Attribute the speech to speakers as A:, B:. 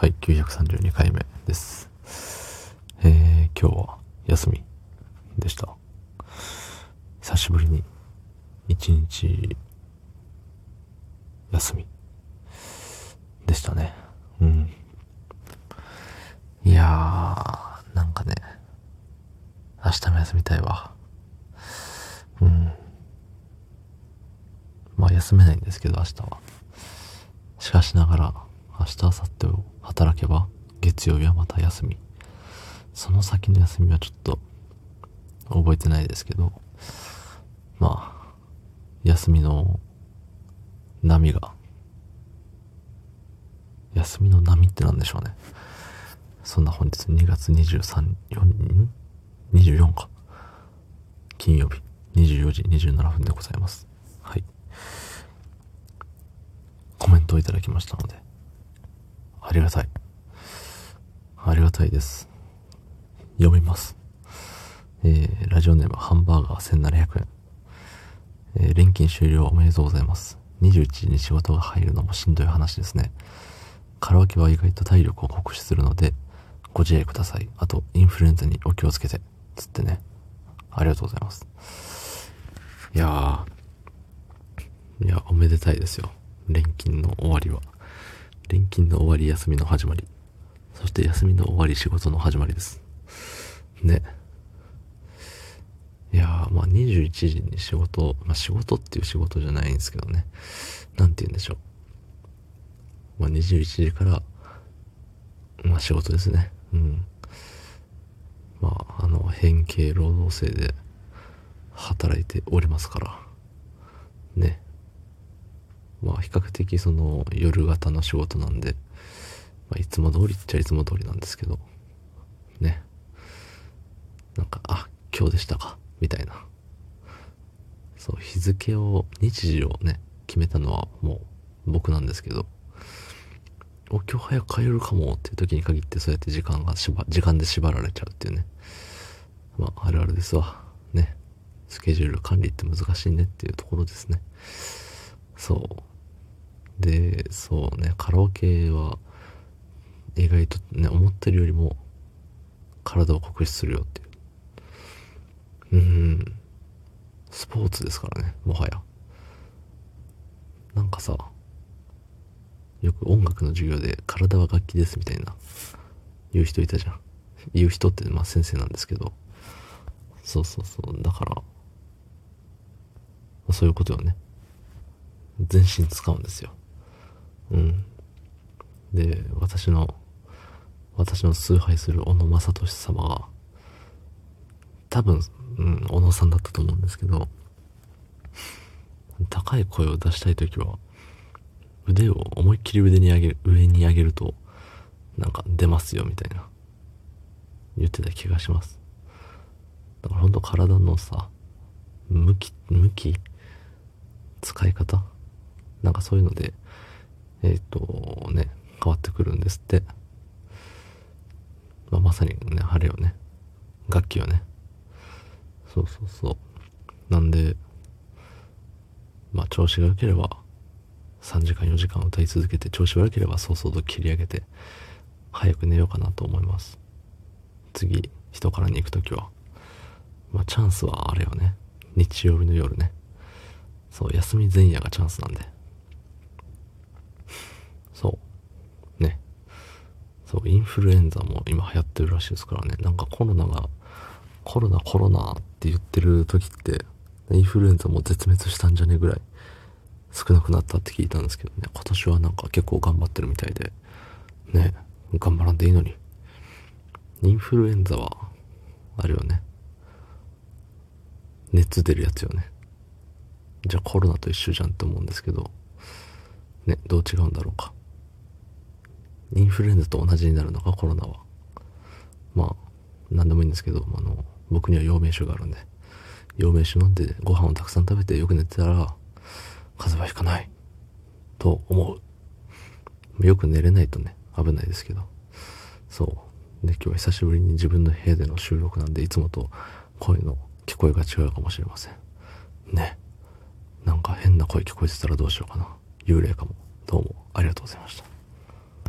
A: はい、932回目です。えー、今日は休みでした。久しぶりに一日休みでしたね。うん。いやー、なんかね、明日も休みたいわ。うん。まあ休めないんですけど、明日は。しかしながら、明日、明後日を働けば、月曜日はまた休み。その先の休みはちょっと、覚えてないですけど、まあ、休みの波が、休みの波って何でしょうね。そんな本日2月23、4、24か。金曜日、24時27分でございます。はい。コメントをいただきましたので、ありがたい。ありがたいです。読みます。えー、ラジオネームハンバーガー1700円。えー、連勤終了おめでとうございます。21時に仕事が入るのもしんどい話ですね。カラオケは意外と体力を酷使するので、ご自愛ください。あと、インフルエンザにお気をつけて。つってね。ありがとうございます。いやー、いや、おめでたいですよ。連勤の終わりは。連勤の終わり休みの始まり。そして休みの終わり仕事の始まりです。ね。いやー、まあ21時に仕事、まあ仕事っていう仕事じゃないんですけどね。なんて言うんでしょう。まあ21時から、まあ仕事ですね。うん。まあ、あの、変形労働制で働いておりますから。ね。まあ比較的その夜型の仕事なんで、まあ、いつも通りっちゃいつも通りなんですけど、ね。なんか、あ、今日でしたか、みたいな。そう、日付を、日時をね、決めたのはもう僕なんですけど、お、今日早く帰るかもっていう時に限ってそうやって時間がしば、時間で縛られちゃうっていうね。まあ、あるあるですわ。ね。スケジュール管理って難しいねっていうところですね。そう。で、そうね、カラオケは意外とね、思ってるよりも体を酷使するよっていう。うん、スポーツですからね、もはや。なんかさ、よく音楽の授業で体は楽器ですみたいな言う人いたじゃん。言う人ってまあ先生なんですけど、そうそうそう、だから、そういうことよね。全身使うんですよ。うん。で、私の、私の崇拝する小野正俊様が、多分、うん、小野さんだったと思うんですけど、高い声を出したい時は、腕を思いっきり腕に上げる、上に上げると、なんか出ますよみたいな、言ってた気がします。だからほんと体のさ、向き、向き使い方なんかそういうので、えっ、ー、とね、変わってくるんですって。まあ、まさにね、晴れよね。楽器をね。そうそうそう。なんで、まあ調子が良ければ、3時間4時間歌い続けて、調子悪ければ早々と切り上げて、早く寝ようかなと思います。次、人からに行くときは。まあチャンスはあれよね。日曜日の夜ね。そう、休み前夜がチャンスなんで。そう。ね。そう、インフルエンザも今流行ってるらしいですからね。なんかコロナが、コロナコロナって言ってる時って、インフルエンザも絶滅したんじゃねえぐらい少なくなったって聞いたんですけどね。今年はなんか結構頑張ってるみたいで、ね、頑張らんでいいのに。インフルエンザは、あれよね。熱出るやつよね。じゃあコロナと一緒じゃんって思うんですけど、ね、どう違うんだろうか。インフルエンザと同じになるのか、コロナは。まあ、なんでもいいんですけど、あの、僕には陽明酒があるんで、陽明酒飲んでご飯をたくさん食べてよく寝てたら、風邪はひかない。と思う。よく寝れないとね、危ないですけど。そう。で、今日は久しぶりに自分の部屋での収録なんで、いつもと声の聞こえが違うかもしれません。ね。なんか変な声聞こえてたらどうしようかな。幽霊かも。どうもありがとうございました。